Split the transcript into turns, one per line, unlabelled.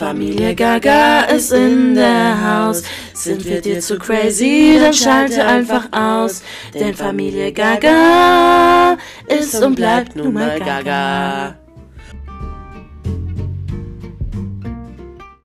Familie Gaga ist in der Haus. Sind wir dir zu crazy, dann schalte einfach aus. Denn Familie Gaga ist und bleibt nun mal Gaga.